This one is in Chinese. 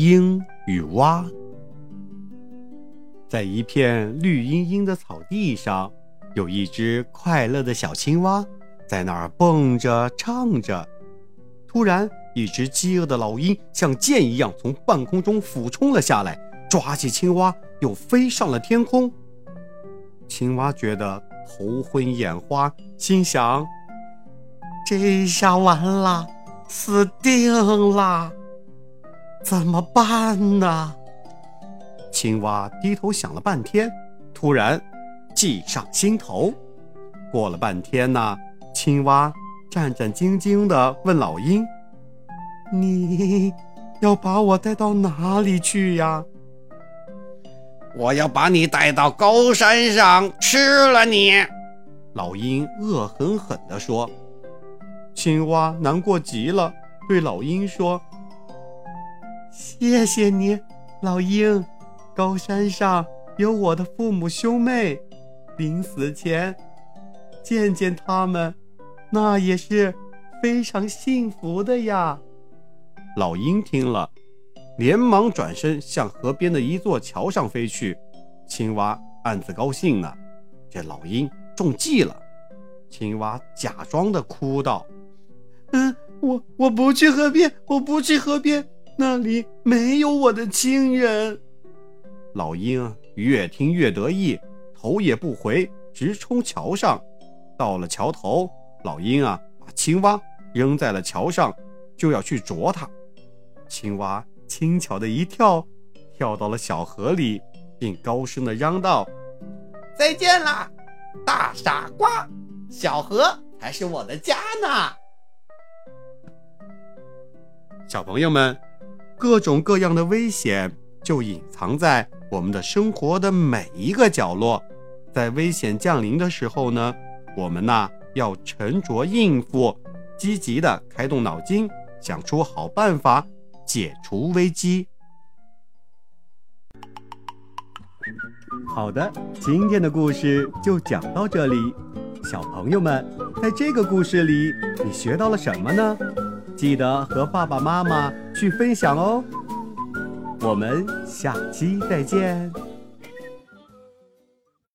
鹰与蛙，在一片绿茵茵的草地上，有一只快乐的小青蛙，在那儿蹦着唱着。突然，一只饥饿的老鹰像箭一样从半空中俯冲了下来，抓起青蛙，又飞上了天空。青蛙觉得头昏眼花，心想：“这下完了，死定了，怎么办呢？”青蛙低头想了半天，突然计上心头。过了半天呢，青蛙战战兢兢地问老鹰：“你要把我带到哪里去呀？”我要把你带到高山上吃了你！老鹰恶狠狠地说。青蛙难过极了，对老鹰说：“谢谢你，老鹰。高山上有我的父母兄妹，临死前见见他们，那也是非常幸福的呀。”老鹰听了。连忙转身向河边的一座桥上飞去，青蛙暗自高兴呢。这老鹰中计了。青蛙假装的哭道：“嗯，我我不去河边，我不去河边，那里没有我的亲人。”老鹰越听越得意，头也不回，直冲桥上。到了桥头，老鹰啊，把青蛙扔在了桥上，就要去啄它。青蛙。轻巧的一跳，跳到了小河里，并高声的嚷道：“再见啦，大傻瓜！小河才是我的家呢。”小朋友们，各种各样的危险就隐藏在我们的生活的每一个角落。在危险降临的时候呢，我们呐要沉着应付，积极的开动脑筋，想出好办法。解除危机。好的，今天的故事就讲到这里。小朋友们，在这个故事里，你学到了什么呢？记得和爸爸妈妈去分享哦。我们下期再见。